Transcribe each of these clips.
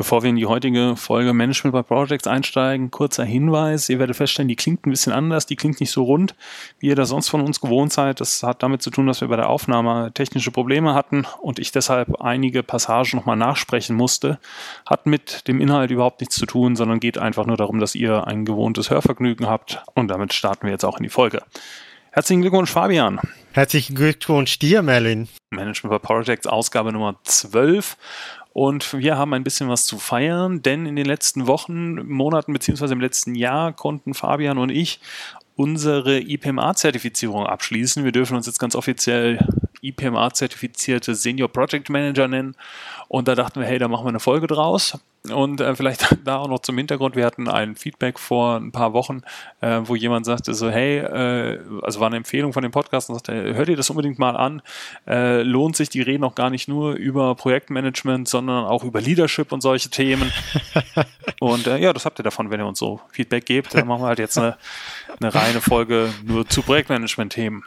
Bevor wir in die heutige Folge Management by Projects einsteigen, kurzer Hinweis. Ihr werdet feststellen, die klingt ein bisschen anders, die klingt nicht so rund, wie ihr das sonst von uns gewohnt seid. Das hat damit zu tun, dass wir bei der Aufnahme technische Probleme hatten und ich deshalb einige Passagen nochmal nachsprechen musste. Hat mit dem Inhalt überhaupt nichts zu tun, sondern geht einfach nur darum, dass ihr ein gewohntes Hörvergnügen habt und damit starten wir jetzt auch in die Folge. Herzlichen Glückwunsch, Fabian. Herzlichen Glückwunsch dir, Merlin. Management by Projects, Ausgabe Nummer 12. Und wir haben ein bisschen was zu feiern, denn in den letzten Wochen, Monaten beziehungsweise im letzten Jahr konnten Fabian und ich unsere IPMA-Zertifizierung abschließen. Wir dürfen uns jetzt ganz offiziell IPMA-zertifizierte Senior Project Manager nennen. Und da dachten wir, hey, da machen wir eine Folge draus. Und äh, vielleicht da auch noch zum Hintergrund, wir hatten ein Feedback vor ein paar Wochen, äh, wo jemand sagte so, hey, äh, also war eine Empfehlung von dem Podcast und sagte, hört ihr das unbedingt mal an, äh, lohnt sich, die reden auch gar nicht nur über Projektmanagement, sondern auch über Leadership und solche Themen. und äh, ja, das habt ihr davon, wenn ihr uns so Feedback gebt. Dann machen wir halt jetzt eine, eine reine Folge nur zu Projektmanagement-Themen.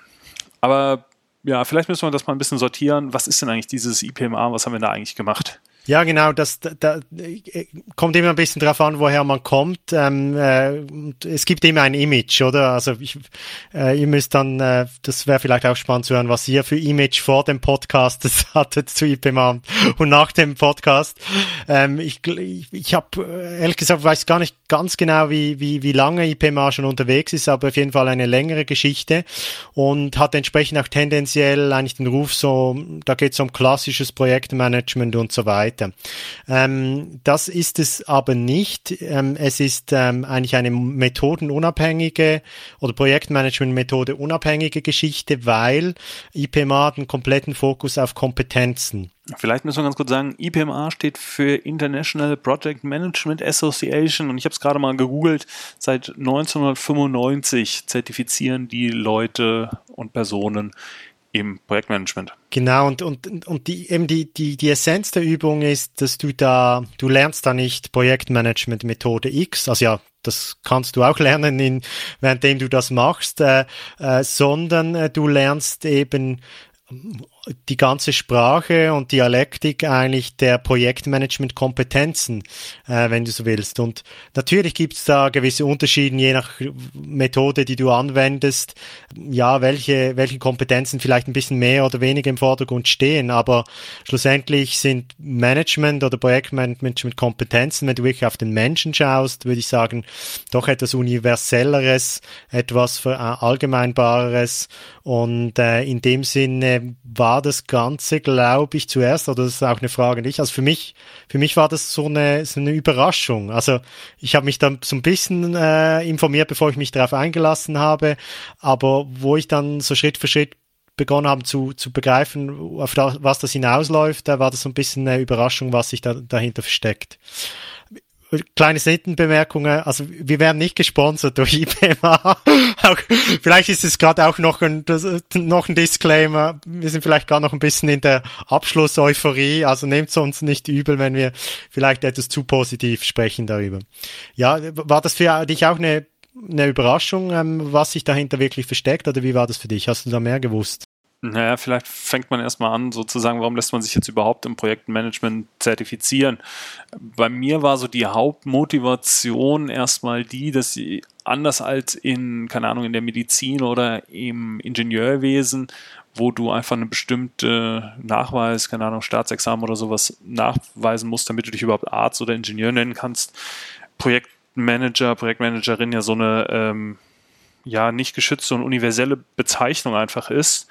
Aber ja, vielleicht müssen wir das mal ein bisschen sortieren. Was ist denn eigentlich dieses IPMA? Was haben wir da eigentlich gemacht? Ja, genau, das da, da, kommt immer ein bisschen drauf an, woher man kommt. Ähm, äh, es gibt immer ein Image, oder? Also ich, äh, ihr müsst dann, äh, das wäre vielleicht auch spannend zu hören, was ihr für Image vor dem Podcast hattet zu IPMA und nach dem Podcast. Ähm, ich ich, ich habe ehrlich gesagt weiß gar nicht ganz genau, wie, wie, wie lange IPMA schon unterwegs ist, aber auf jeden Fall eine längere Geschichte und hat entsprechend auch tendenziell eigentlich den Ruf so, da geht es um klassisches Projektmanagement und so weiter. Ähm, das ist es aber nicht. Ähm, es ist ähm, eigentlich eine methodenunabhängige oder Projektmanagement-Methode unabhängige Geschichte, weil IPMA hat einen kompletten Fokus auf Kompetenzen. Vielleicht müssen wir ganz kurz sagen, IPMA steht für International Project Management Association und ich habe es gerade mal gegoogelt. Seit 1995 zertifizieren die Leute und Personen im Projektmanagement. Genau, und, und, und die, eben die, die, die Essenz der Übung ist, dass du da, du lernst da nicht Projektmanagement Methode X, also ja, das kannst du auch lernen, in, währenddem du das machst, äh, äh, sondern äh, du lernst eben die ganze Sprache und Dialektik eigentlich der Projektmanagement-Kompetenzen, äh, wenn du so willst. Und natürlich gibt es da gewisse Unterschiede, je nach Methode, die du anwendest, ja, welche, welche Kompetenzen vielleicht ein bisschen mehr oder weniger im Vordergrund stehen. Aber schlussendlich sind Management oder Projektmanagement-Kompetenzen, wenn du wirklich auf den Menschen schaust, würde ich sagen, doch etwas Universelleres, etwas Allgemeinbareres. Und äh, in dem Sinne war war das Ganze, glaube ich, zuerst, oder das ist auch eine Frage nicht. Also für mich, für mich war das so eine, so eine Überraschung. Also ich habe mich dann so ein bisschen äh, informiert, bevor ich mich darauf eingelassen habe, aber wo ich dann so Schritt für Schritt begonnen haben zu, zu begreifen, auf das, was das hinausläuft, da war das so ein bisschen eine Überraschung, was sich da dahinter versteckt kleine Seitenbemerkungen, also wir werden nicht gesponsert durch IPMA. vielleicht ist es gerade auch noch ein, das, noch ein Disclaimer. Wir sind vielleicht gerade noch ein bisschen in der Abschluss-Euphorie, also nehmt es uns nicht übel, wenn wir vielleicht etwas zu positiv sprechen darüber. Ja, war das für dich auch eine, eine Überraschung, ähm, was sich dahinter wirklich versteckt, oder wie war das für dich? Hast du da mehr gewusst? Naja, vielleicht fängt man erstmal an, sozusagen, warum lässt man sich jetzt überhaupt im Projektmanagement zertifizieren? Bei mir war so die Hauptmotivation erstmal die, dass sie anders als in, keine Ahnung, in der Medizin oder im Ingenieurwesen, wo du einfach eine bestimmte Nachweis, keine Ahnung, Staatsexamen oder sowas nachweisen musst, damit du dich überhaupt Arzt oder Ingenieur nennen kannst, Projektmanager, Projektmanagerin ja so eine ähm, ja nicht geschützte und universelle Bezeichnung einfach ist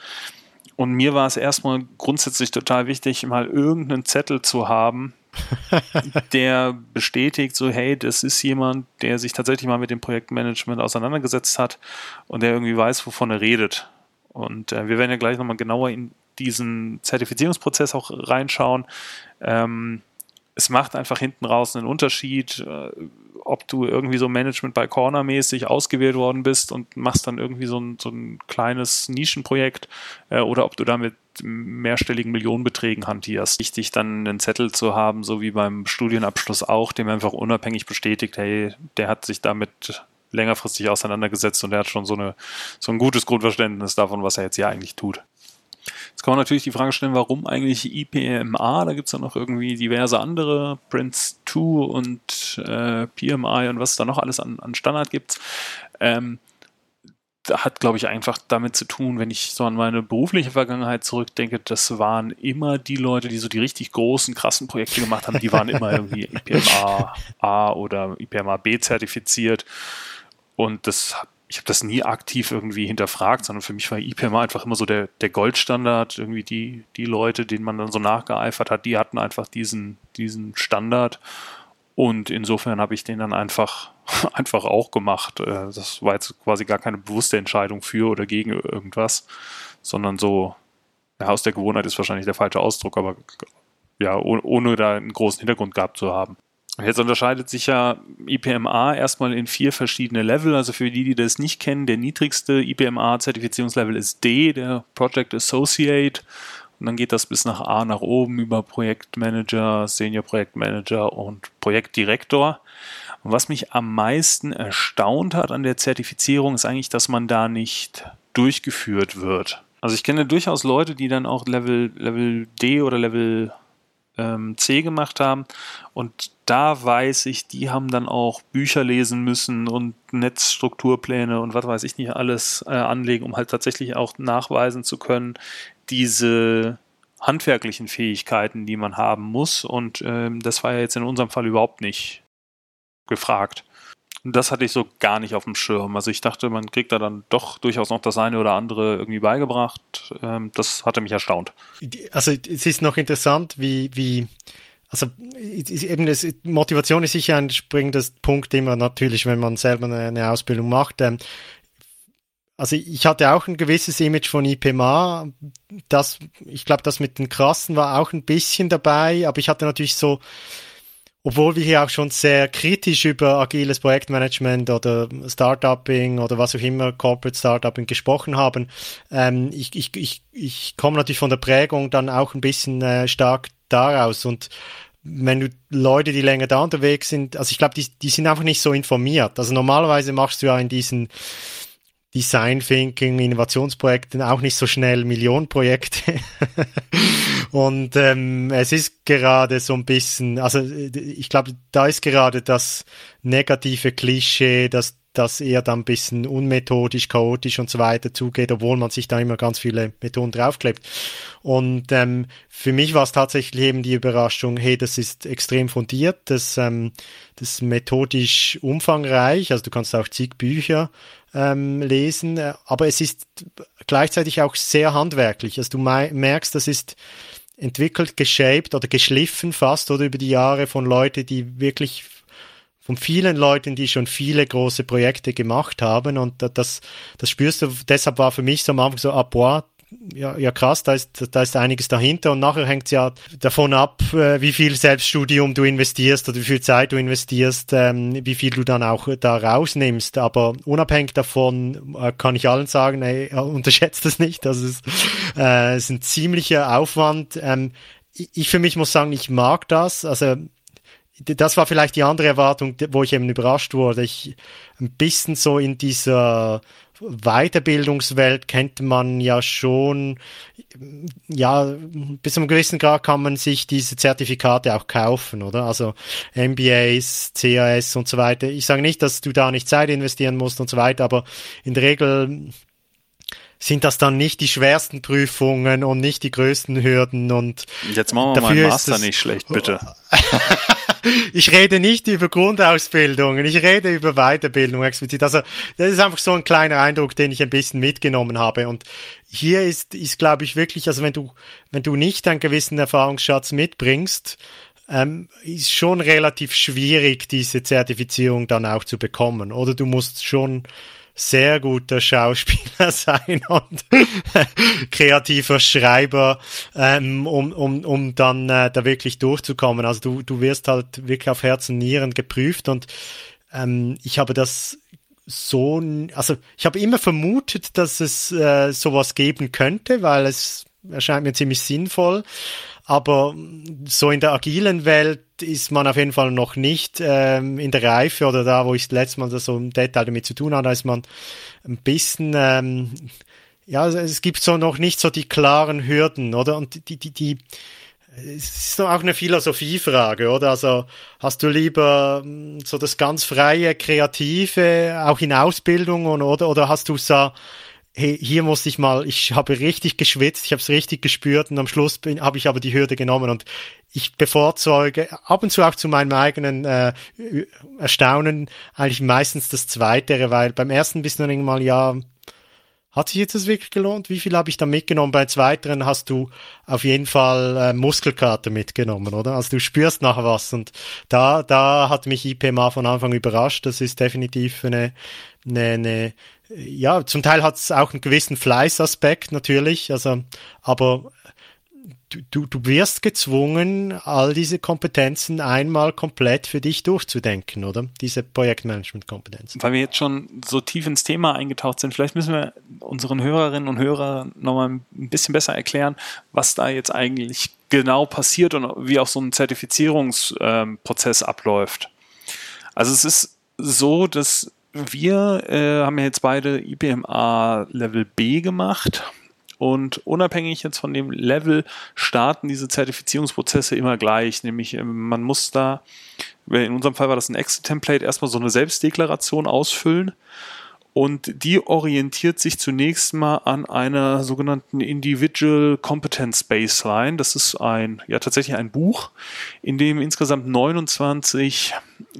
und mir war es erstmal grundsätzlich total wichtig, mal irgendeinen Zettel zu haben, der bestätigt, so, hey, das ist jemand, der sich tatsächlich mal mit dem Projektmanagement auseinandergesetzt hat und der irgendwie weiß, wovon er redet. Und äh, wir werden ja gleich nochmal genauer in diesen Zertifizierungsprozess auch reinschauen. Ähm, es macht einfach hinten raus einen Unterschied, äh, ob du irgendwie so Management by Corner mäßig ausgewählt worden bist und machst dann irgendwie so ein, so ein kleines Nischenprojekt äh, oder ob du damit mehrstelligen Millionenbeträgen hantierst. Wichtig dann einen Zettel zu haben, so wie beim Studienabschluss auch, dem einfach unabhängig bestätigt, hey, der hat sich damit längerfristig auseinandergesetzt und der hat schon so, eine, so ein gutes Grundverständnis davon, was er jetzt hier eigentlich tut. Jetzt kann man natürlich die Frage stellen, warum eigentlich IPMA? Da gibt es ja noch irgendwie diverse andere, Prince PO2 und äh, PMI und was es da noch alles an, an Standard gibt. Ähm, hat, glaube ich, einfach damit zu tun, wenn ich so an meine berufliche Vergangenheit zurückdenke, das waren immer die Leute, die so die richtig großen, krassen Projekte gemacht haben, die waren immer irgendwie IPMA A oder IPMA B zertifiziert. Und das, ich habe das nie aktiv irgendwie hinterfragt, sondern für mich war IPMA einfach immer so der, der Goldstandard. Irgendwie die, die Leute, denen man dann so nachgeeifert hat, die hatten einfach diesen, diesen Standard. Und insofern habe ich den dann einfach, einfach auch gemacht. Äh, das war jetzt quasi gar keine bewusste Entscheidung für oder gegen irgendwas, sondern so, ja, aus der Gewohnheit ist wahrscheinlich der falsche Ausdruck, aber ja, ohne da einen großen Hintergrund gehabt zu haben. Jetzt unterscheidet sich ja IPMA erstmal in vier verschiedene Level. Also für die, die das nicht kennen, der niedrigste IPMA-Zertifizierungslevel ist D, der Project Associate. Und dann geht das bis nach A nach oben über Projektmanager, Senior Projektmanager und Projektdirektor. Und was mich am meisten erstaunt hat an der Zertifizierung, ist eigentlich, dass man da nicht durchgeführt wird. Also ich kenne durchaus Leute, die dann auch Level, Level D oder Level ähm, C gemacht haben. Und da weiß ich, die haben dann auch Bücher lesen müssen und Netzstrukturpläne und was weiß ich nicht alles äh, anlegen, um halt tatsächlich auch nachweisen zu können, diese handwerklichen Fähigkeiten, die man haben muss. Und ähm, das war ja jetzt in unserem Fall überhaupt nicht gefragt. Und das hatte ich so gar nicht auf dem Schirm. Also ich dachte, man kriegt da dann doch durchaus noch das eine oder andere irgendwie beigebracht. Ähm, das hatte mich erstaunt. Also es ist noch interessant, wie, wie also eben das, Motivation ist sicher ein springender Punkt, immer natürlich, wenn man selber eine, eine Ausbildung macht. Ähm, also ich hatte auch ein gewisses Image von IPMA. Das, ich glaube, das mit den Krassen war auch ein bisschen dabei, aber ich hatte natürlich so, obwohl wir hier auch schon sehr kritisch über agiles Projektmanagement oder Startupping oder was auch immer, Corporate Startupping gesprochen haben, ähm, ich, ich, ich, ich komme natürlich von der Prägung dann auch ein bisschen äh, stark daraus und wenn du Leute, die länger da unterwegs sind, also ich glaube, die, die sind einfach nicht so informiert. Also normalerweise machst du ja in diesen Design Thinking, Innovationsprojekten auch nicht so schnell Millionenprojekte. und ähm, es ist gerade so ein bisschen, also ich glaube, da ist gerade das negative Klischee, dass das eher dann ein bisschen unmethodisch, chaotisch und so weiter zugeht, obwohl man sich da immer ganz viele Methoden draufklebt. Und ähm, für mich war es tatsächlich eben die Überraschung, hey, das ist extrem fundiert, das, ähm, das ist methodisch umfangreich, also du kannst auch zig Bücher ähm, lesen, äh, aber es ist gleichzeitig auch sehr handwerklich. Also du merkst, das ist entwickelt, geshaped oder geschliffen fast oder über die Jahre von Leuten, die wirklich von vielen Leuten, die schon viele große Projekte gemacht haben und das, das spürst du, deshalb war für mich so am Anfang so, ah, boah, ja, ja krass, da ist, da ist einiges dahinter und nachher hängt es ja davon ab, äh, wie viel Selbststudium du investierst oder wie viel Zeit du investierst, ähm, wie viel du dann auch da rausnimmst. Aber unabhängig davon äh, kann ich allen sagen, ey, unterschätzt das nicht. Das ist, äh, ist ein ziemlicher Aufwand. Ähm, ich für mich muss sagen, ich mag das. Also das war vielleicht die andere Erwartung, wo ich eben überrascht wurde. Ich ein bisschen so in dieser Weiterbildungswelt kennt man ja schon, ja, bis zu einem gewissen Grad kann man sich diese Zertifikate auch kaufen, oder? Also MBAs, CAS und so weiter. Ich sage nicht, dass du da nicht Zeit investieren musst und so weiter, aber in der Regel sind das dann nicht die schwersten Prüfungen und nicht die größten Hürden und jetzt machen wir mal Master nicht schlecht, bitte. ich rede nicht über Grundausbildungen, ich rede über Weiterbildung explizit. Also das ist einfach so ein kleiner Eindruck, den ich ein bisschen mitgenommen habe. Und hier ist, ist glaube ich wirklich, also wenn du, wenn du nicht einen gewissen Erfahrungsschatz mitbringst, ähm, ist schon relativ schwierig, diese Zertifizierung dann auch zu bekommen. Oder du musst schon sehr guter Schauspieler sein und kreativer Schreiber, ähm, um, um, um dann äh, da wirklich durchzukommen. Also du, du wirst halt wirklich auf Herz und Nieren geprüft und ähm, ich habe das so, also ich habe immer vermutet, dass es äh, sowas geben könnte, weil es erscheint mir ziemlich sinnvoll. Aber so in der agilen Welt ist man auf jeden Fall noch nicht ähm, in der Reife oder da, wo ich das letzte Mal das so im Detail damit zu tun hatte, ist man ein bisschen, ähm, ja, es gibt so noch nicht so die klaren Hürden, oder? Und die, die, die, es ist doch auch eine Philosophiefrage, oder? Also hast du lieber hm, so das ganz freie, kreative, auch in Ausbildung oder oder hast du so hey, hier musste ich mal, ich habe richtig geschwitzt, ich habe es richtig gespürt und am Schluss habe ich aber die Hürde genommen und ich bevorzuge ab und zu auch zu meinem eigenen äh, Erstaunen eigentlich meistens das Zweitere, weil beim ersten bist du dann irgendwann, ja, hat sich jetzt das wirklich gelohnt? Wie viel habe ich da mitgenommen? Bei zweiteren hast du auf jeden Fall äh, Muskelkater mitgenommen, oder? Also du spürst nachher was und da, da hat mich IPMA von Anfang überrascht. Das ist definitiv eine, eine, eine ja, zum Teil hat es auch einen gewissen Fleißaspekt natürlich, also, aber du, du wirst gezwungen, all diese Kompetenzen einmal komplett für dich durchzudenken, oder? Diese Projektmanagement-Kompetenzen. Weil wir jetzt schon so tief ins Thema eingetaucht sind, vielleicht müssen wir unseren Hörerinnen und Hörern nochmal ein bisschen besser erklären, was da jetzt eigentlich genau passiert und wie auch so ein Zertifizierungsprozess abläuft. Also es ist so, dass wir äh, haben ja jetzt beide IPMA Level B gemacht und unabhängig jetzt von dem Level starten diese Zertifizierungsprozesse immer gleich. Nämlich ähm, man muss da, in unserem Fall war das ein Excel-Template, erstmal so eine Selbstdeklaration ausfüllen. Und die orientiert sich zunächst mal an einer sogenannten Individual Competence Baseline. Das ist ein, ja, tatsächlich ein Buch, in dem insgesamt 29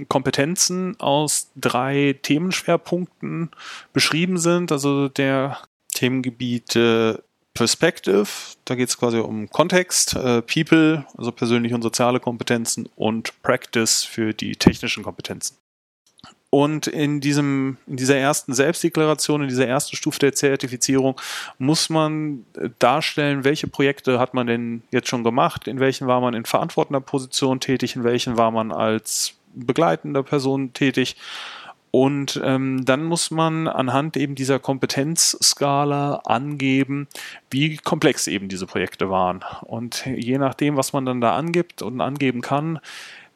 Kompetenzen aus drei Themenschwerpunkten beschrieben sind. Also der Themengebiete Perspective, da geht es quasi um Kontext, äh, People, also persönliche und soziale Kompetenzen und Practice für die technischen Kompetenzen. Und in diesem, in dieser ersten Selbstdeklaration, in dieser ersten Stufe der Zertifizierung muss man äh, darstellen, welche Projekte hat man denn jetzt schon gemacht, in welchen war man in verantwortender Position tätig, in welchen war man als begleitender Person tätig und ähm, dann muss man anhand eben dieser Kompetenzskala angeben, wie komplex eben diese Projekte waren. Und je nachdem, was man dann da angibt und angeben kann,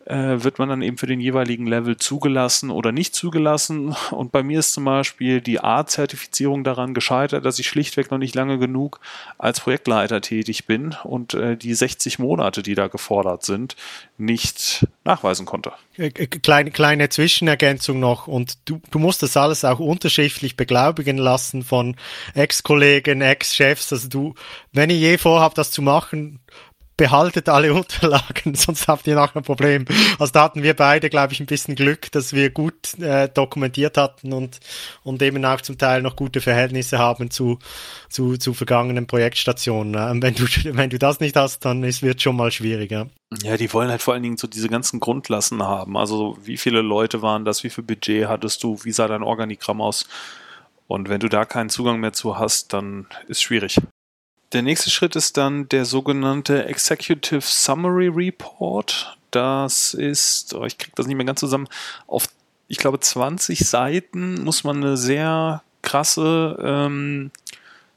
äh, wird man dann eben für den jeweiligen Level zugelassen oder nicht zugelassen. Und bei mir ist zum Beispiel die A-Zertifizierung daran gescheitert, dass ich schlichtweg noch nicht lange genug als Projektleiter tätig bin und äh, die 60 Monate, die da gefordert sind, nicht nachweisen konnte. Äh, äh, kleine, kleine Zwischenergänzung noch und du, du musst das alles auch unterschriftlich beglaubigen lassen von Ex-Kollegen, Ex-Chefs. Also du, wenn ihr je vorhabt, das zu machen, behaltet alle Unterlagen, sonst habt ihr nachher ein Problem. Also da hatten wir beide, glaube ich, ein bisschen Glück, dass wir gut äh, dokumentiert hatten und, und eben auch zum Teil noch gute Verhältnisse haben zu, zu, zu vergangenen Projektstationen. Ähm, wenn, du, wenn du das nicht hast, dann ist, wird schon mal schwieriger. Ja, die wollen halt vor allen Dingen so diese ganzen Grundlassen haben. Also wie viele Leute waren das, wie viel Budget hattest du, wie sah dein Organigramm aus? Und wenn du da keinen Zugang mehr zu hast, dann ist schwierig. Der nächste Schritt ist dann der sogenannte Executive Summary Report. Das ist, oh, ich kriege das nicht mehr ganz zusammen, auf, ich glaube, 20 Seiten muss man eine sehr krasse ähm,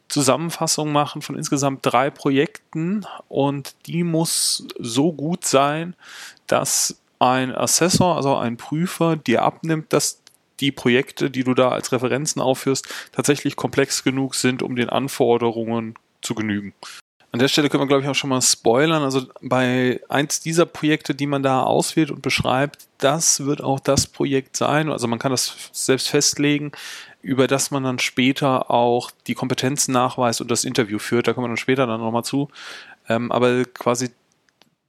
Zusammenfassung machen von insgesamt drei Projekten und die muss so gut sein, dass ein Assessor, also ein Prüfer, dir abnimmt, dass die Projekte, die du da als Referenzen aufführst, tatsächlich komplex genug sind, um den Anforderungen zu genügen. An der Stelle können wir, glaube ich, auch schon mal spoilern. Also bei eins dieser Projekte, die man da auswählt und beschreibt, das wird auch das Projekt sein. Also man kann das selbst festlegen, über das man dann später auch die Kompetenzen nachweist und das Interview führt. Da kommen wir dann später dann nochmal zu. Ähm, aber quasi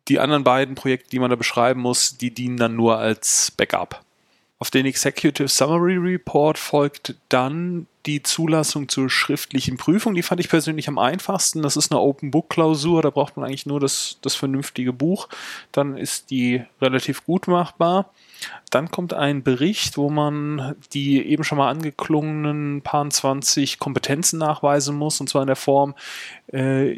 die anderen beiden Projekte, die man da beschreiben muss, die dienen dann nur als Backup. Auf den Executive Summary Report folgt dann die Zulassung zur schriftlichen Prüfung. Die fand ich persönlich am einfachsten. Das ist eine Open Book Klausur. Da braucht man eigentlich nur das, das vernünftige Buch. Dann ist die relativ gut machbar. Dann kommt ein Bericht, wo man die eben schon mal angeklungenen paar 20 Kompetenzen nachweisen muss. Und zwar in der Form, äh,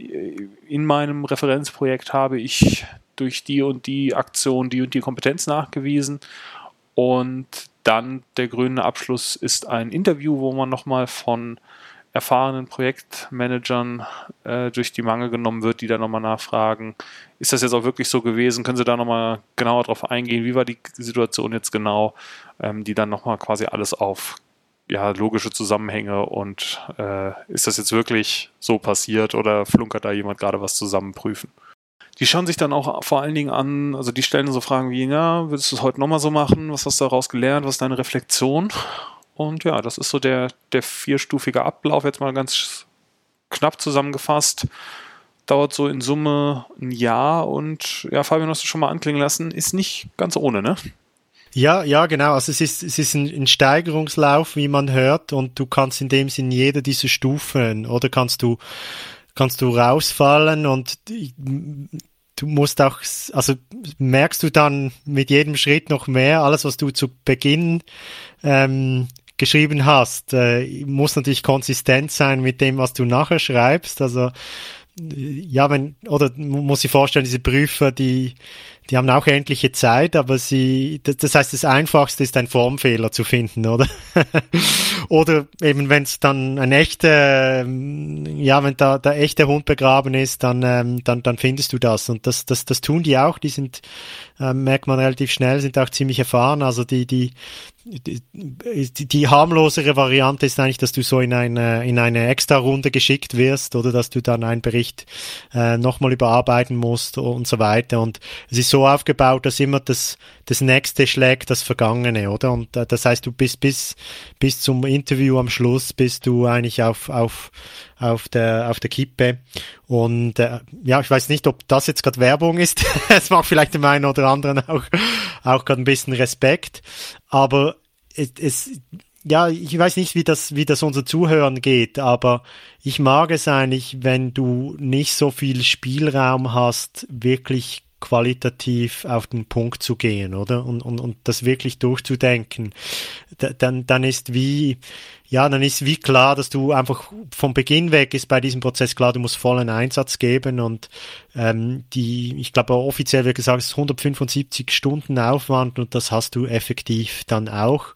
in meinem Referenzprojekt habe ich durch die und die Aktion die und die Kompetenz nachgewiesen und dann der grüne Abschluss ist ein Interview, wo man nochmal von erfahrenen Projektmanagern äh, durch die Mangel genommen wird, die da nochmal nachfragen, ist das jetzt auch wirklich so gewesen? Können Sie da nochmal genauer drauf eingehen? Wie war die Situation jetzt genau? Ähm, die dann nochmal quasi alles auf ja, logische Zusammenhänge und äh, ist das jetzt wirklich so passiert oder flunkert da jemand gerade was zusammen prüfen? Die schauen sich dann auch vor allen Dingen an, also die stellen so Fragen wie, ja, würdest du es heute nochmal so machen? Was hast du daraus gelernt? Was ist deine Reflexion? Und ja, das ist so der, der vierstufige Ablauf, jetzt mal ganz knapp zusammengefasst. Dauert so in Summe ein Jahr und ja, Fabian, hast du schon mal anklingen lassen, ist nicht ganz ohne, ne? Ja, ja, genau. Also es ist, es ist ein, ein Steigerungslauf, wie man hört, und du kannst in dem Sinn jede dieser Stufen, oder kannst du, kannst du rausfallen und du musst auch, also merkst du dann mit jedem Schritt noch mehr, alles, was du zu Beginn ähm, geschrieben hast, äh, muss natürlich konsistent sein mit dem, was du nachher schreibst. Also ja, wenn, oder muss ich vorstellen, diese Prüfer, die die haben auch endliche Zeit, aber sie, das heißt, das Einfachste ist ein Formfehler zu finden, oder? oder eben, wenn es dann ein echter, ja, wenn da der echte Hund begraben ist, dann, ähm, dann, dann findest du das. Und das, das, das tun die auch. Die sind, äh, merkt man relativ schnell, sind auch ziemlich erfahren. Also die, die, die, die harmlosere Variante ist eigentlich, dass du so in eine, in eine Extra-Runde geschickt wirst oder dass du dann einen Bericht äh, nochmal überarbeiten musst und so weiter. Und es ist so aufgebaut, dass immer das, das nächste schlägt das Vergangene, oder? Und äh, das heißt, du bist bis, bis zum Interview am Schluss bist du eigentlich auf, auf, auf der, auf der Kippe. Und äh, ja, ich weiß nicht, ob das jetzt gerade Werbung ist. Es macht vielleicht dem einen oder anderen auch, auch gerade ein bisschen Respekt. Aber es, es ja, ich weiß nicht, wie das, wie das unser Zuhören geht, aber ich mag es eigentlich, wenn du nicht so viel Spielraum hast, wirklich qualitativ auf den Punkt zu gehen, oder? Und, und, und das wirklich durchzudenken. dann, dann ist wie, ja, dann ist wie klar, dass du einfach vom Beginn weg ist bei diesem Prozess klar, du musst vollen Einsatz geben und ähm, die, ich glaube offiziell wird gesagt, es ist 175 Stunden Aufwand und das hast du effektiv dann auch.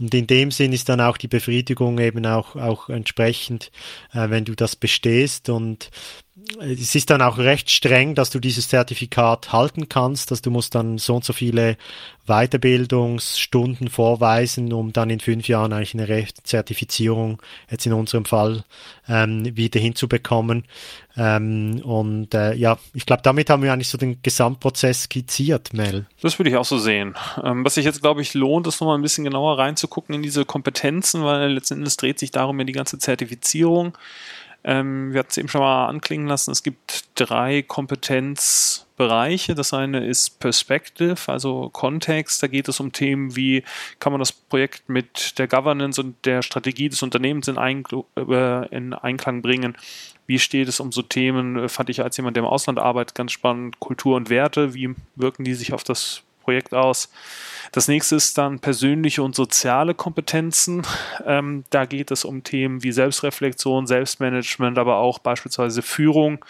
Und in dem Sinn ist dann auch die Befriedigung eben auch, auch entsprechend, äh, wenn du das bestehst und es ist dann auch recht streng, dass du dieses Zertifikat halten kannst, dass du musst dann so und so viele Weiterbildungsstunden vorweisen, um dann in fünf Jahren eigentlich eine Zertifizierung, jetzt in unserem Fall, ähm, wieder hinzubekommen. Ähm, und äh, ja, ich glaube, damit haben wir eigentlich so den Gesamtprozess skizziert, Mel. Das würde ich auch so sehen. Ähm, was sich jetzt, glaube ich, lohnt, ist nochmal ein bisschen genauer reinzugucken in diese Kompetenzen, weil letzten Endes dreht sich darum ja die ganze Zertifizierung. Ähm, wir hatten es eben schon mal anklingen lassen, es gibt drei Kompetenzbereiche. Das eine ist Perspective, also Kontext. Da geht es um Themen wie, kann man das Projekt mit der Governance und der Strategie des Unternehmens in, Einkl äh, in Einklang bringen. Wie steht es um so Themen, äh, fand ich als jemand, der im Ausland arbeitet, ganz spannend, Kultur und Werte, wie wirken die sich auf das Projekt aus? Das nächste ist dann persönliche und soziale Kompetenzen. Ähm, da geht es um Themen wie Selbstreflexion, Selbstmanagement, aber auch beispielsweise Führung,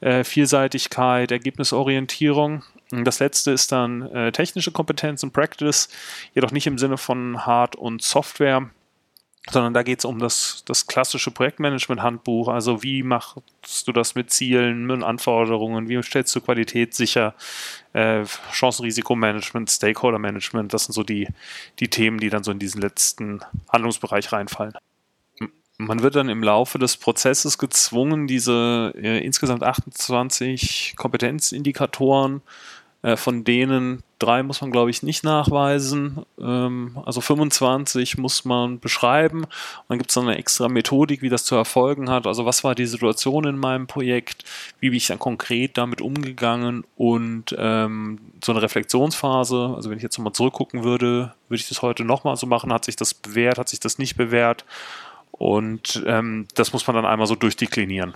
äh, Vielseitigkeit, Ergebnisorientierung. Das letzte ist dann äh, technische Kompetenz und Practice, jedoch nicht im Sinne von Hard- und Software, sondern da geht es um das, das klassische Projektmanagement-Handbuch. Also wie machst du das mit Zielen, mit Anforderungen, wie stellst du Qualität sicher, äh, Chancen-Risikomanagement, Stakeholder-Management, das sind so die, die Themen, die dann so in diesen letzten Handlungsbereich reinfallen. Man wird dann im Laufe des Prozesses gezwungen, diese äh, insgesamt 28 Kompetenzindikatoren äh, von denen drei muss man, glaube ich, nicht nachweisen. Ähm, also 25 muss man beschreiben. Und dann gibt es eine extra Methodik, wie das zu erfolgen hat. Also was war die Situation in meinem Projekt? Wie bin ich dann konkret damit umgegangen? Und ähm, so eine Reflexionsphase. Also wenn ich jetzt nochmal zurückgucken würde, würde ich das heute nochmal so machen. Hat sich das bewährt? Hat sich das nicht bewährt? Und ähm, das muss man dann einmal so durchdeklinieren.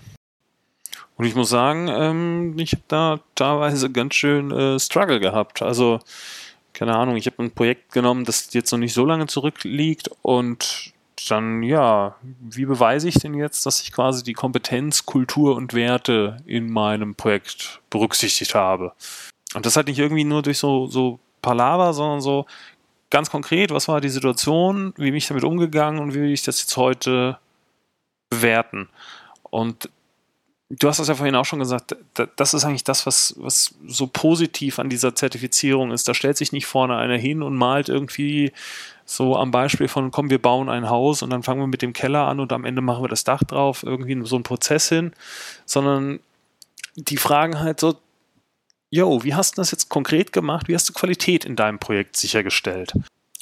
Und ich muss sagen, ähm, ich habe da teilweise ganz schön äh, Struggle gehabt. Also, keine Ahnung, ich habe ein Projekt genommen, das jetzt noch nicht so lange zurückliegt und dann, ja, wie beweise ich denn jetzt, dass ich quasi die Kompetenz, Kultur und Werte in meinem Projekt berücksichtigt habe? Und das halt nicht irgendwie nur durch so, so Palaver, sondern so ganz konkret, was war die Situation, wie bin ich damit umgegangen und wie will ich das jetzt heute bewerten? Und du hast das ja vorhin auch schon gesagt, das ist eigentlich das, was, was so positiv an dieser Zertifizierung ist. Da stellt sich nicht vorne einer hin und malt irgendwie so am Beispiel von, komm, wir bauen ein Haus und dann fangen wir mit dem Keller an und am Ende machen wir das Dach drauf, irgendwie so ein Prozess hin, sondern die fragen halt so, yo, wie hast du das jetzt konkret gemacht? Wie hast du Qualität in deinem Projekt sichergestellt?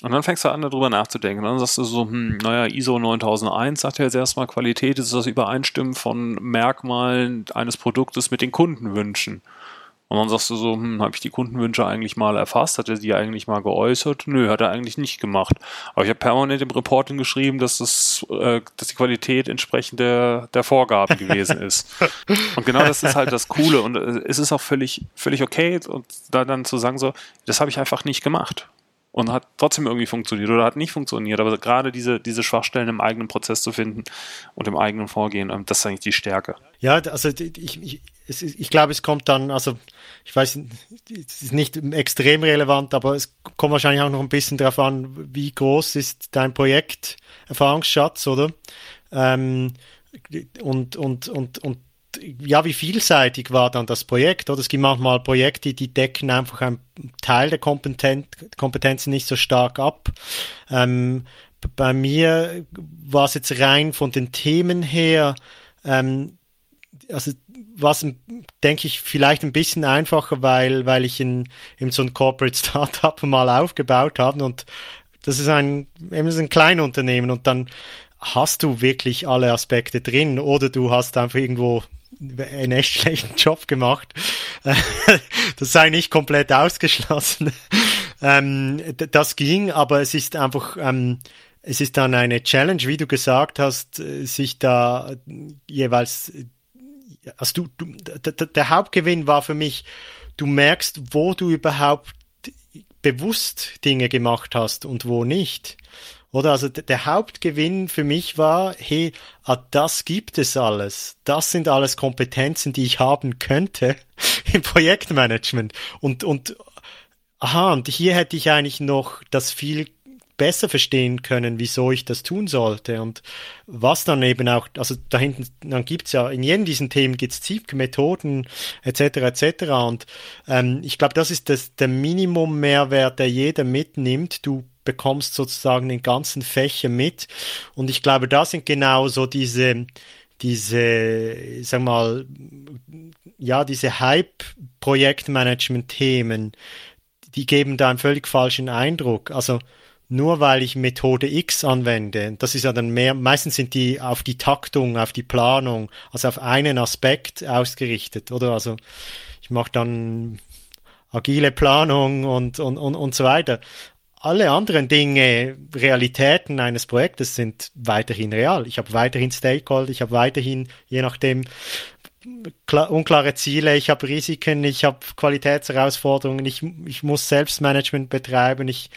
Und dann fängst du an, darüber nachzudenken. Und dann sagst du so, hm, naja, ISO 9001 sagt ja jetzt erstmal, Qualität ist das Übereinstimmen von Merkmalen eines Produktes mit den Kundenwünschen. Und dann sagst du so, hm, habe ich die Kundenwünsche eigentlich mal erfasst? Hat er die eigentlich mal geäußert? Nö, hat er eigentlich nicht gemacht. Aber ich habe permanent im Reporting geschrieben, dass, das, äh, dass die Qualität entsprechend der, der Vorgaben gewesen ist. Und genau das ist halt das Coole. Und äh, es ist auch völlig, völlig okay, und da dann zu sagen so, das habe ich einfach nicht gemacht und hat trotzdem irgendwie funktioniert oder hat nicht funktioniert. Aber gerade diese, diese Schwachstellen im eigenen Prozess zu finden und im eigenen Vorgehen, ähm, das ist eigentlich die Stärke. Ja, also ich, ich, ich glaube, es kommt dann, also ich weiß, es ist nicht extrem relevant, aber es kommt wahrscheinlich auch noch ein bisschen darauf an, wie groß ist dein Projekt Erfahrungsschatz, oder? Ähm, und, und, und, und ja, wie vielseitig war dann das Projekt? Oder es gibt manchmal Projekte, die decken einfach einen Teil der Kompetenz, Kompetenzen nicht so stark ab. Ähm, bei mir war es jetzt rein von den Themen her, ähm, also was denke ich vielleicht ein bisschen einfacher, weil weil ich in, in so ein Corporate Startup mal aufgebaut habe und das ist ein eben ein Kleinunternehmen und dann hast du wirklich alle Aspekte drin oder du hast einfach irgendwo einen echt schlechten Job gemacht. das sei nicht komplett ausgeschlossen. Ähm, das ging, aber es ist einfach, ähm, es ist dann eine Challenge, wie du gesagt hast, sich da jeweils, also du, du der Hauptgewinn war für mich, du merkst, wo du überhaupt bewusst Dinge gemacht hast und wo nicht. Oder also der Hauptgewinn für mich war, hey, ah, das gibt es alles. Das sind alles Kompetenzen, die ich haben könnte im Projektmanagement. Und, und, aha, und hier hätte ich eigentlich noch das viel besser verstehen können, wieso ich das tun sollte und was dann eben auch, also da hinten, dann gibt's ja, in jedem diesen Themen gibt's ZIP-Methoden etc. etc. Und ähm, ich glaube, das ist das, der Minimum-Mehrwert, der jeder mitnimmt. Du bekommst sozusagen den ganzen Fächer mit. Und ich glaube, da sind genau so diese, diese, sag mal, ja, diese Hype-Projektmanagement-Themen, die geben da einen völlig falschen Eindruck. Also, nur weil ich Methode X anwende, das ist ja dann mehr, meistens sind die auf die Taktung, auf die Planung, also auf einen Aspekt ausgerichtet, oder? Also ich mache dann agile Planung und, und, und, und so weiter alle anderen Dinge, Realitäten eines Projektes sind weiterhin real. Ich habe weiterhin Stakeholder, ich habe weiterhin, je nachdem, unklare Ziele, ich habe Risiken, ich habe Qualitätsherausforderungen, ich, ich muss Selbstmanagement betreiben, ich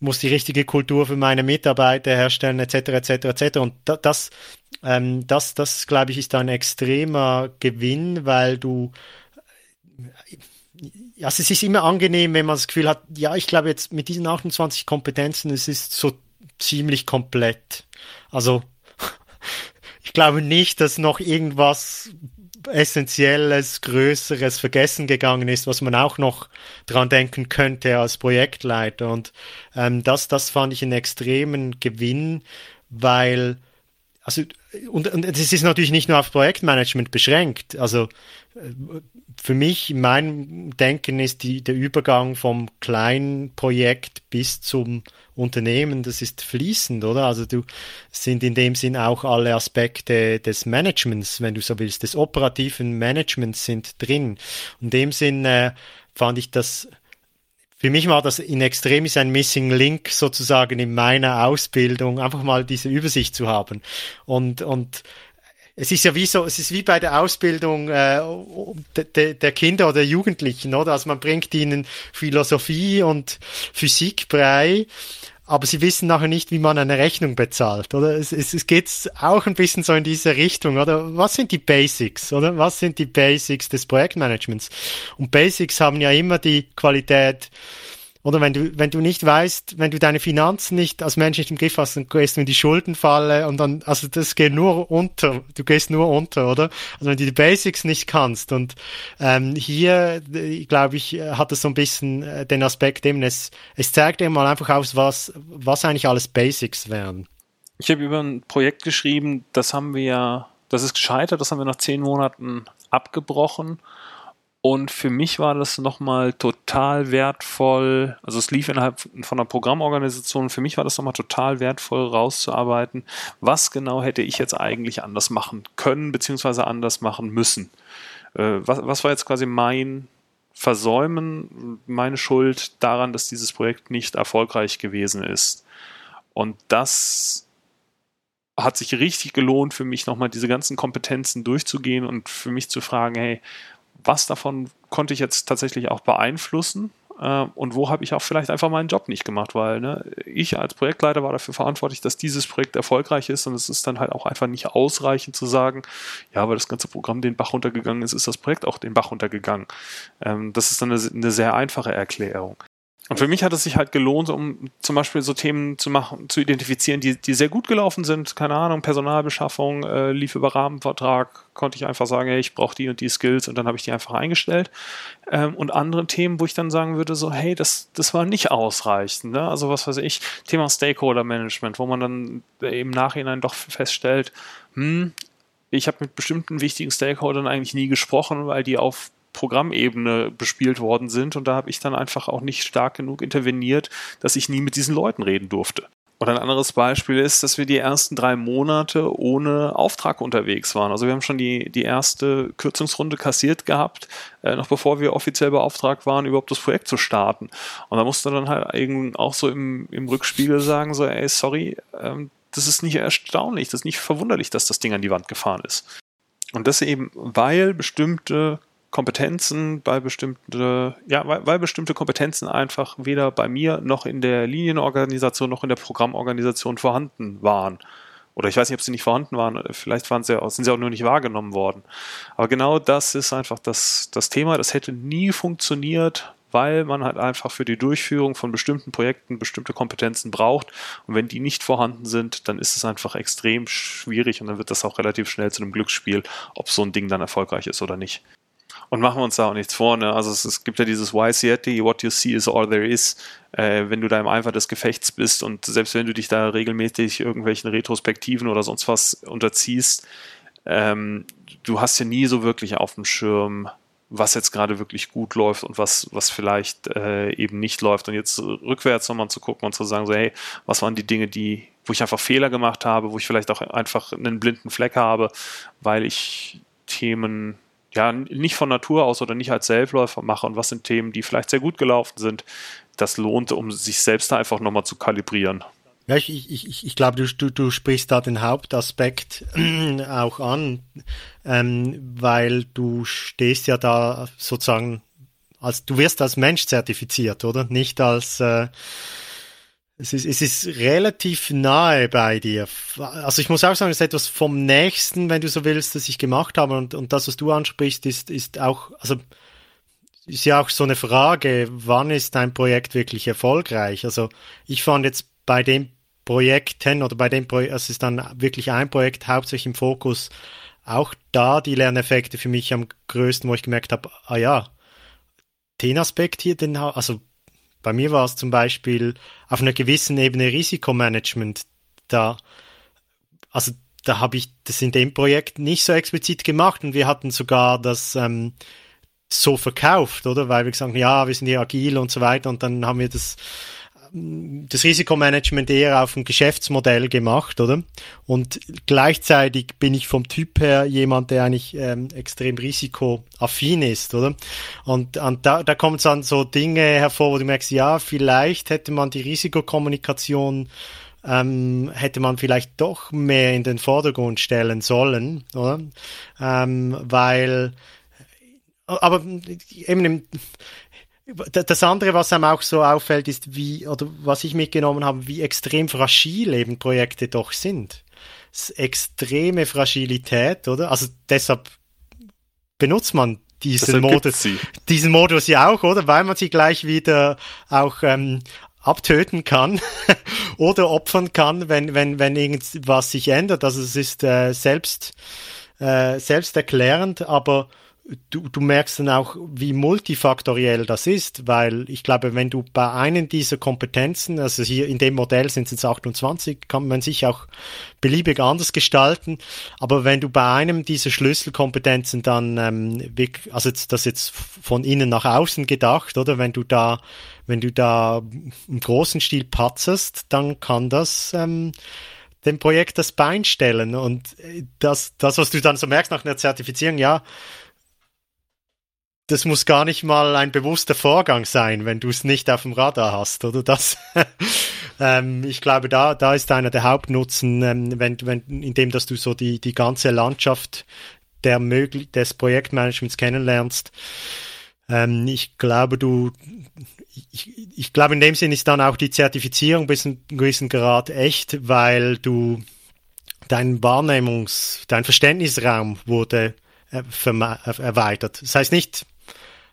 muss die richtige Kultur für meine Mitarbeiter herstellen, etc., etc., etc. Und das, ähm, das, das, glaube ich, ist ein extremer Gewinn, weil du also es ist immer angenehm, wenn man das Gefühl hat, ja, ich glaube jetzt mit diesen 28 Kompetenzen, es ist so ziemlich komplett. Also ich glaube nicht, dass noch irgendwas Essentielles, Größeres vergessen gegangen ist, was man auch noch dran denken könnte als Projektleiter. Und ähm, das, das fand ich einen extremen Gewinn, weil also und, und es ist natürlich nicht nur auf Projektmanagement beschränkt. Also für mich, in meinem Denken ist die, der Übergang vom kleinen Projekt bis zum Unternehmen, das ist fließend, oder? Also du sind in dem Sinn auch alle Aspekte des Managements, wenn du so willst, des operativen Managements sind drin. In dem Sinn äh, fand ich das für mich war das in Extremis ein Missing Link sozusagen in meiner Ausbildung, einfach mal diese Übersicht zu haben. Und, und es ist ja wie so, es ist wie bei der Ausbildung äh, de, der Kinder oder Jugendlichen, oder? Also man bringt ihnen Philosophie und Physik bei, aber sie wissen nachher nicht, wie man eine Rechnung bezahlt, oder? Es, es, es geht auch ein bisschen so in diese Richtung, oder? Was sind die Basics, oder? Was sind die Basics des Projektmanagements? Und Basics haben ja immer die Qualität, oder wenn du, wenn du nicht weißt, wenn du deine Finanzen nicht als Mensch nicht im Griff hast, dann gehst du in die Schuldenfalle und dann, also das geht nur unter. Du gehst nur unter, oder? Also wenn du die Basics nicht kannst. Und ähm, hier, äh, glaube ich, hat es so ein bisschen äh, den Aspekt eben, es, es zeigt eben mal einfach aus, was, was eigentlich alles Basics wären. Ich habe über ein Projekt geschrieben, das haben wir das ist gescheitert, das haben wir nach zehn Monaten abgebrochen Und für mich war das nochmal total wertvoll. Also es lief innerhalb von einer Programmorganisation. Für mich war das nochmal total wertvoll rauszuarbeiten. Was genau hätte ich jetzt eigentlich anders machen können, beziehungsweise anders machen müssen? Äh, was, was war jetzt quasi mein Versäumen, meine Schuld daran, dass dieses Projekt nicht erfolgreich gewesen ist? Und das hat sich richtig gelohnt für mich, nochmal diese ganzen Kompetenzen durchzugehen und für mich zu fragen, hey, was davon konnte ich jetzt tatsächlich auch beeinflussen äh, und wo habe ich auch vielleicht einfach meinen Job nicht gemacht, weil ne, ich als Projektleiter war dafür verantwortlich, dass dieses Projekt erfolgreich ist und es ist dann halt auch einfach nicht ausreichend zu sagen, ja, weil das ganze Programm den Bach runtergegangen ist, ist das Projekt auch den Bach runtergegangen. Ähm, das ist dann eine, eine sehr einfache Erklärung. Und für mich hat es sich halt gelohnt, um zum Beispiel so Themen zu machen, zu identifizieren, die, die sehr gut gelaufen sind. Keine Ahnung, Personalbeschaffung, äh, lief über Rahmenvertrag, konnte ich einfach sagen, hey, ich brauche die und die Skills und dann habe ich die einfach eingestellt. Ähm, und andere Themen, wo ich dann sagen würde, so, hey, das, das war nicht ausreichend. Ne? Also was weiß ich, Thema Stakeholder Management, wo man dann im Nachhinein doch feststellt, hm, ich habe mit bestimmten wichtigen Stakeholdern eigentlich nie gesprochen, weil die auf Programmebene bespielt worden sind und da habe ich dann einfach auch nicht stark genug interveniert, dass ich nie mit diesen Leuten reden durfte. Oder ein anderes Beispiel ist, dass wir die ersten drei Monate ohne Auftrag unterwegs waren. Also wir haben schon die, die erste Kürzungsrunde kassiert gehabt, äh, noch bevor wir offiziell beauftragt waren, überhaupt das Projekt zu starten. Und da musste dann halt eben auch so im, im Rückspiegel sagen, so, ey, sorry, ähm, das ist nicht erstaunlich, das ist nicht verwunderlich, dass das Ding an die Wand gefahren ist. Und das eben, weil bestimmte Kompetenzen bei bestimmte, ja, weil, weil, bestimmte Kompetenzen einfach weder bei mir noch in der Linienorganisation noch in der Programmorganisation vorhanden waren. Oder ich weiß nicht, ob sie nicht vorhanden waren, vielleicht waren sie, sind sie auch nur nicht wahrgenommen worden. Aber genau das ist einfach das, das Thema. Das hätte nie funktioniert, weil man halt einfach für die Durchführung von bestimmten Projekten bestimmte Kompetenzen braucht. Und wenn die nicht vorhanden sind, dann ist es einfach extrem schwierig und dann wird das auch relativ schnell zu einem Glücksspiel, ob so ein Ding dann erfolgreich ist oder nicht. Und machen wir uns da auch nichts vor. Ne? Also es, es gibt ja dieses YCT, what you see is all there is. Äh, wenn du da im Eifer des Gefechts bist und selbst wenn du dich da regelmäßig irgendwelchen Retrospektiven oder sonst was unterziehst, ähm, du hast ja nie so wirklich auf dem Schirm, was jetzt gerade wirklich gut läuft und was, was vielleicht äh, eben nicht läuft. Und jetzt rückwärts nochmal zu gucken und zu sagen, so, hey, was waren die Dinge, die, wo ich einfach Fehler gemacht habe, wo ich vielleicht auch einfach einen blinden Fleck habe, weil ich Themen ja, nicht von Natur aus oder nicht als Selbstläufer mache und was sind Themen, die vielleicht sehr gut gelaufen sind, das lohnt, um sich selbst da einfach nochmal zu kalibrieren. Ja, ich, ich, ich, ich glaube, du, du, du sprichst da den Hauptaspekt auch an, ähm, weil du stehst ja da sozusagen als du wirst als Mensch zertifiziert, oder? Nicht als äh, es ist, es ist relativ nahe bei dir. Also ich muss auch sagen, es ist etwas vom Nächsten, wenn du so willst, das ich gemacht habe. Und, und das, was du ansprichst, ist, ist auch, also ist ja auch so eine Frage, wann ist dein Projekt wirklich erfolgreich? Also ich fand jetzt bei dem Projekten oder bei dem Projekt, es ist dann wirklich ein Projekt hauptsächlich im Fokus, auch da die Lerneffekte für mich am größten, wo ich gemerkt habe, ah ja, den Aspekt hier, den, also bei mir war es zum Beispiel auf einer gewissen Ebene Risikomanagement. Da, also da habe ich das in dem Projekt nicht so explizit gemacht und wir hatten sogar das ähm, so verkauft, oder? Weil wir gesagt haben, ja, wir sind hier agil und so weiter und dann haben wir das das Risikomanagement eher auf ein Geschäftsmodell gemacht, oder? Und gleichzeitig bin ich vom Typ her jemand, der eigentlich ähm, extrem risikoaffin ist, oder? Und, und da, da kommen dann so Dinge hervor, wo du merkst, ja, vielleicht hätte man die Risikokommunikation ähm, hätte man vielleicht doch mehr in den Vordergrund stellen sollen, oder? Ähm, weil aber eben im, das andere, was einem auch so auffällt, ist wie, oder was ich mitgenommen habe, wie extrem fragil eben Projekte doch sind. Extreme Fragilität, oder? Also deshalb benutzt man diesen Modus, diesen Modus ja auch, oder? Weil man sie gleich wieder auch ähm, abtöten kann oder opfern kann, wenn, wenn, wenn irgendwas sich ändert. Also es ist äh, selbst, äh, selbsterklärend, aber du, du merkst dann auch, wie multifaktoriell das ist, weil ich glaube, wenn du bei einem dieser Kompetenzen, also hier in dem Modell sind es jetzt 28, kann man sich auch beliebig anders gestalten, aber wenn du bei einem dieser Schlüsselkompetenzen dann, ähm, also das jetzt von innen nach außen gedacht, oder? Wenn du da, wenn du da im großen Stil patzest, dann kann das ähm, dem Projekt das Bein stellen. Und äh, das, das, was du dann so merkst nach einer Zertifizierung, ja, das muss gar nicht mal ein bewusster Vorgang sein, wenn du es nicht auf dem Radar hast, oder das? ähm, ich glaube, da, da ist einer der Hauptnutzen, ähm, wenn, wenn, indem dass du so die, die ganze Landschaft der möglich des Projektmanagements kennenlernst. Ähm, ich glaube, du, ich, ich glaube, in dem Sinn ist dann auch die Zertifizierung bis zu einem gewissen Grad echt, weil du dein Wahrnehmungs-, dein Verständnisraum wurde äh, erweitert. Das heißt nicht,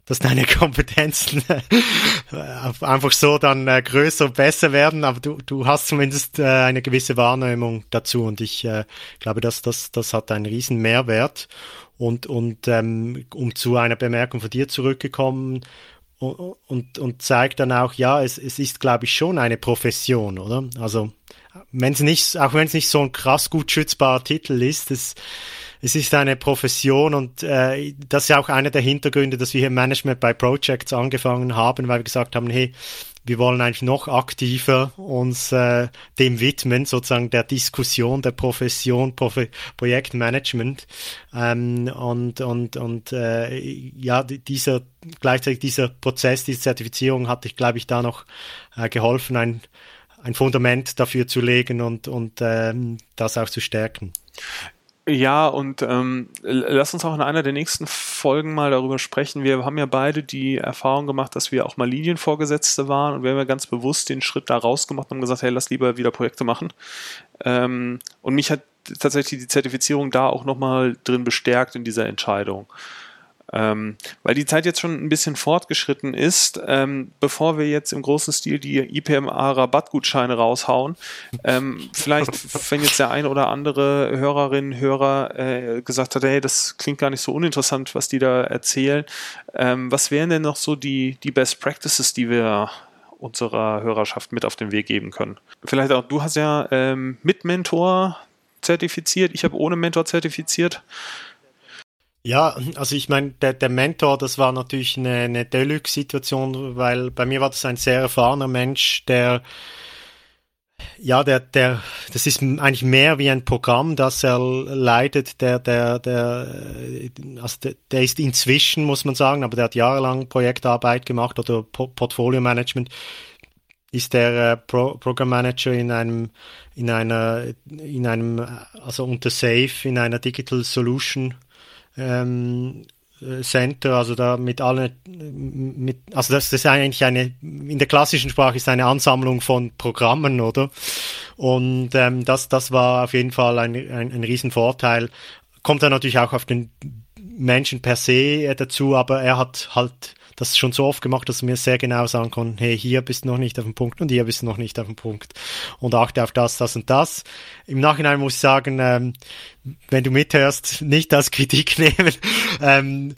dass deine Kompetenzen einfach so dann äh, größer und besser werden, aber du, du hast zumindest äh, eine gewisse Wahrnehmung dazu. Und ich äh, glaube, dass das, das hat einen riesen Mehrwert. Und, und ähm, um zu einer Bemerkung von dir zurückgekommen und, und, und zeigt dann auch, ja, es, es ist, glaube ich, schon eine Profession, oder? Also, wenn es nicht, auch wenn es nicht so ein krass gut schützbarer Titel ist, es, es ist eine Profession und äh, das ist auch einer der Hintergründe, dass wir hier Management by Projects angefangen haben, weil wir gesagt haben, hey, wir wollen eigentlich noch aktiver uns äh, dem widmen, sozusagen der Diskussion der Profession Profe Projektmanagement ähm, und und und äh, ja dieser gleichzeitig dieser Prozess, diese Zertifizierung hat ich glaube ich da noch äh, geholfen, ein ein Fundament dafür zu legen und und ähm, das auch zu stärken. Ja, und ähm, lass uns auch in einer der nächsten Folgen mal darüber sprechen. Wir haben ja beide die Erfahrung gemacht, dass wir auch mal Linienvorgesetzte waren und wir haben ja ganz bewusst den Schritt da rausgemacht und haben gesagt, hey, lass lieber wieder Projekte machen. Ähm, und mich hat tatsächlich die Zertifizierung da auch nochmal drin bestärkt in dieser Entscheidung. Ähm, weil die Zeit jetzt schon ein bisschen fortgeschritten ist, ähm, bevor wir jetzt im großen Stil die IPMA-Rabattgutscheine raushauen, ähm, vielleicht, wenn jetzt der eine oder andere Hörerin, Hörer äh, gesagt hat, hey, das klingt gar nicht so uninteressant, was die da erzählen, ähm, was wären denn noch so die, die Best Practices, die wir unserer Hörerschaft mit auf den Weg geben können? Vielleicht auch, du hast ja ähm, mit Mentor zertifiziert, ich habe ohne Mentor zertifiziert. Ja, also ich meine, der, der Mentor, das war natürlich eine, eine Deluxe-Situation, weil bei mir war das ein sehr erfahrener Mensch, der ja, der, der, das ist eigentlich mehr wie ein Programm, das er leitet. Der, der, der, also der, der ist inzwischen, muss man sagen, aber der hat jahrelang Projektarbeit gemacht oder Portfolio Management. Ist der äh, Pro Program Manager in einem, in einer, in einem, also unter Safe in einer Digital Solution ähm, Center, also da mit allen, mit, also das, das ist eigentlich eine, in der klassischen Sprache ist eine Ansammlung von Programmen, oder? Und ähm, das, das war auf jeden Fall ein, ein, ein Riesenvorteil. Kommt dann natürlich auch auf den Menschen per se dazu, aber er hat halt das schon so oft gemacht, dass er mir sehr genau sagen kann, hey, hier bist du noch nicht auf dem Punkt und hier bist du noch nicht auf dem Punkt. Und achte auf das, das und das. Im Nachhinein muss ich sagen, ähm, wenn du mithörst, nicht als Kritik nehmen. Ähm,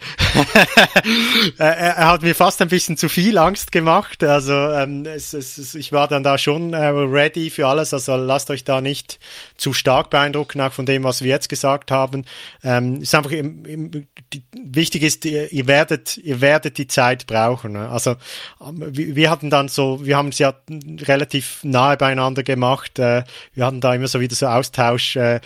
er, hat mir fast ein bisschen zu viel Angst gemacht. Also ähm, es, es, ich war dann da schon äh, ready für alles. Also lasst euch da nicht zu stark beeindrucken, auch von dem, was wir jetzt gesagt haben. Ähm, ist einfach im, im, die, wichtig ist, ihr, ihr, werdet, ihr werdet die Zeit brauchen. Ne? Also ähm, wir, wir, hatten dann so, wir haben es ja relativ nahe beieinander gemacht. Äh, wir hatten da immer so wieder so Austausch. Äh,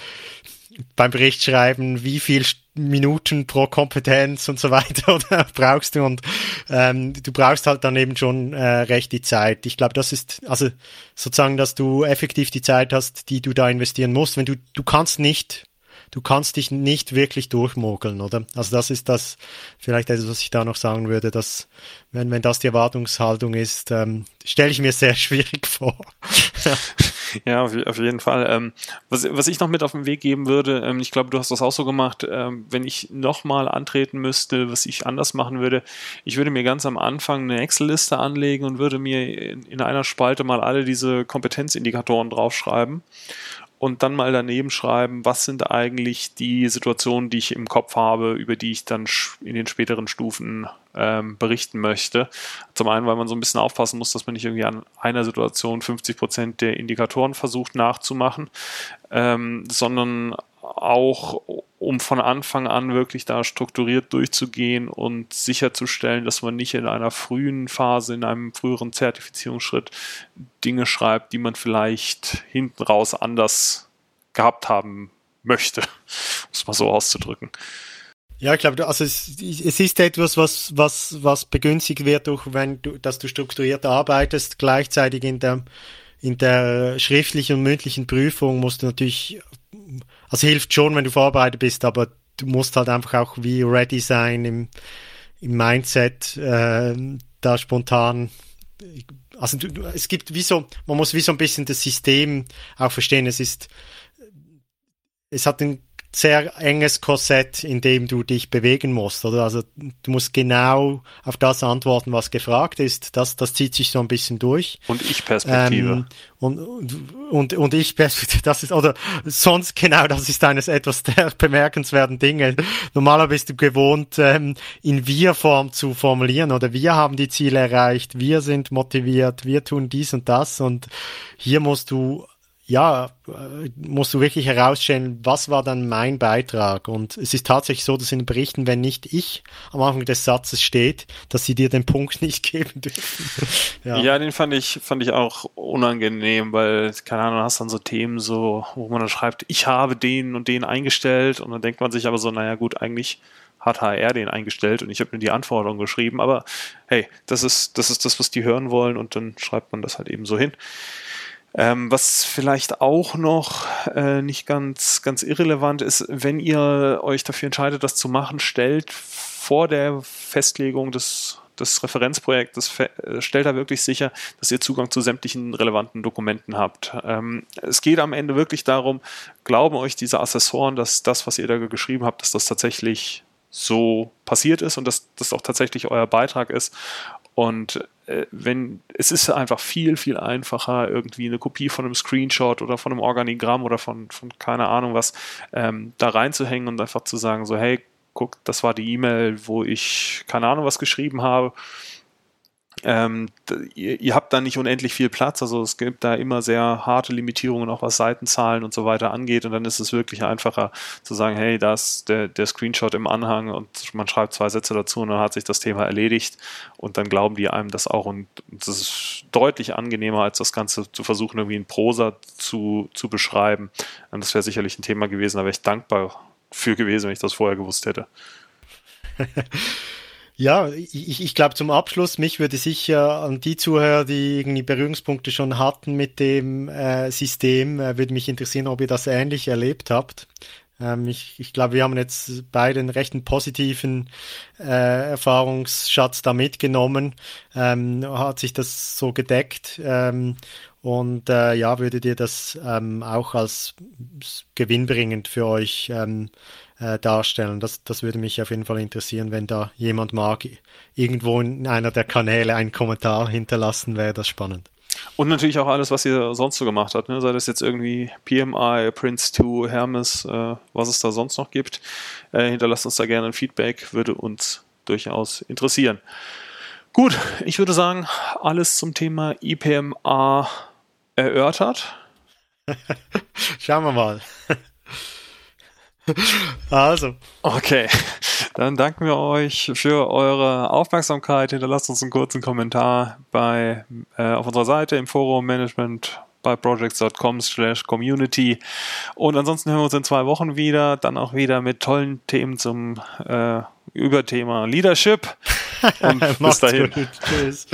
beim Bericht schreiben, wie viel Minuten pro Kompetenz und so weiter oder brauchst du und ähm, du brauchst halt dann eben schon äh, recht die Zeit. Ich glaube, das ist also sozusagen, dass du effektiv die Zeit hast, die du da investieren musst. Wenn du du kannst nicht du kannst dich nicht wirklich durchmogeln, oder? Also das ist das vielleicht etwas, was ich da noch sagen würde, dass wenn, wenn das die Erwartungshaltung ist, ähm, stelle ich mir sehr schwierig vor. ja, auf, jeden Fall. Ähm, was, ich noch mit auf den Weg geben würde, ähm, ich glaube, du hast das auch so gemacht, ähm, wenn ich nochmal antreten müsste, was ich anders machen würde, ich würde mir ganz am Anfang eine Excel-Liste anlegen und würde mir in einer Spalte mal alle diese Kompetenzindikatoren draufschreiben und dann mal daneben schreiben, was sind eigentlich die Situationen, die ich im Kopf habe, über die ich dann in den späteren Stufen ähm, berichten möchte. Zum einen, weil man so ein bisschen aufpassen muss, dass man nicht irgendwie an einer Situation 50 Prozent der Indikatoren versucht nachzumachen, ähm, sondern auch um von Anfang an wirklich da strukturiert durchzugehen und sicherzustellen, dass man nicht in einer frühen Phase, in einem früheren Zertifizierungsschritt Dinge schreibt, die man vielleicht hinten raus anders gehabt haben möchte, um es mal so auszudrücken. Ja, ich glaube, also es, es ist etwas, was, was, was begünstigt wird durch, wenn du, dass du strukturiert arbeitest, gleichzeitig in der, in der schriftlichen und mündlichen Prüfung musst du natürlich also hilft schon, wenn du vorbereitet bist, aber du musst halt einfach auch wie ready sein im, im Mindset, äh, da spontan. Also es gibt wie so, man muss wie so ein bisschen das System auch verstehen. Es ist, es hat einen sehr enges Korsett, in dem du dich bewegen musst, oder? Also du musst genau auf das antworten, was gefragt ist. Das, das zieht sich so ein bisschen durch. Und Ich-Perspektive. Ähm, und, und, und Ich-Perspektive, das ist, oder sonst genau, das ist eines etwas der bemerkenswerten Dinge. Normalerweise bist du gewohnt, ähm, in Wir-Form zu formulieren, oder wir haben die Ziele erreicht, wir sind motiviert, wir tun dies und das, und hier musst du ja, äh, musst du wirklich herausstellen, was war dann mein Beitrag? Und es ist tatsächlich so, dass in den Berichten, wenn nicht ich am Anfang des Satzes steht, dass sie dir den Punkt nicht geben dürfen. ja. ja, den fand ich, fand ich auch unangenehm, weil, keine Ahnung, hast dann so Themen so, wo man dann schreibt, ich habe den und den eingestellt und dann denkt man sich aber so, naja gut, eigentlich hat HR den eingestellt und ich habe mir die Anforderungen geschrieben, aber hey, das ist, das ist das, was die hören wollen und dann schreibt man das halt eben so hin. Ähm, was vielleicht auch noch äh, nicht ganz, ganz irrelevant ist, wenn ihr euch dafür entscheidet, das zu machen, stellt vor der Festlegung des, des Referenzprojektes, äh, stellt da wirklich sicher, dass ihr Zugang zu sämtlichen relevanten Dokumenten habt. Ähm, es geht am Ende wirklich darum, glauben euch diese Assessoren, dass das, was ihr da geschrieben habt, dass das tatsächlich so passiert ist und dass das auch tatsächlich euer Beitrag ist. Und äh, wenn es ist einfach viel, viel einfacher, irgendwie eine Kopie von einem Screenshot oder von einem Organigramm oder von, von keine Ahnung was ähm, da reinzuhängen und einfach zu sagen, so, hey, guck, das war die E-Mail, wo ich keine Ahnung was geschrieben habe ähm, ihr, ihr, habt da nicht unendlich viel Platz, also es gibt da immer sehr harte Limitierungen, auch was Seitenzahlen und so weiter angeht und dann ist es wirklich einfacher zu sagen, hey, da ist der, der Screenshot im Anhang und man schreibt zwei Sätze dazu und dann hat sich das Thema erledigt und dann glauben die einem das auch und das ist deutlich angenehmer, als das Ganze zu versuchen, irgendwie in Prosa zu, zu beschreiben. Und das wäre sicherlich ein Thema gewesen, da wäre ich dankbar für gewesen, wenn ich das vorher gewusst hätte. Ja, ich, ich glaube zum Abschluss, mich würde sicher an die Zuhörer, die irgendwie Berührungspunkte schon hatten mit dem äh, System, äh, würde mich interessieren, ob ihr das ähnlich erlebt habt. Ähm, ich ich glaube, wir haben jetzt beide einen recht positiven äh, Erfahrungsschatz da mitgenommen. Ähm, hat sich das so gedeckt? Ähm, und äh, ja, würdet ihr das ähm, auch als gewinnbringend für euch ähm, äh, darstellen. Das, das würde mich auf jeden Fall interessieren, wenn da jemand mag, irgendwo in einer der Kanäle einen Kommentar hinterlassen, wäre das spannend. Und natürlich auch alles, was ihr sonst so gemacht habt, ne? sei das jetzt irgendwie PMI, Prince2, Hermes, äh, was es da sonst noch gibt. Äh, hinterlasst uns da gerne ein Feedback, würde uns durchaus interessieren. Gut, ich würde sagen, alles zum Thema IPMA erörtert. Schauen wir mal. Also. Okay, dann danken wir euch für eure Aufmerksamkeit. Hinterlasst uns einen kurzen Kommentar bei, äh, auf unserer Seite im Forum Management bei projects.com slash community. Und ansonsten hören wir uns in zwei Wochen wieder, dann auch wieder mit tollen Themen zum äh, Überthema Leadership. Und bis dahin. Tschüss.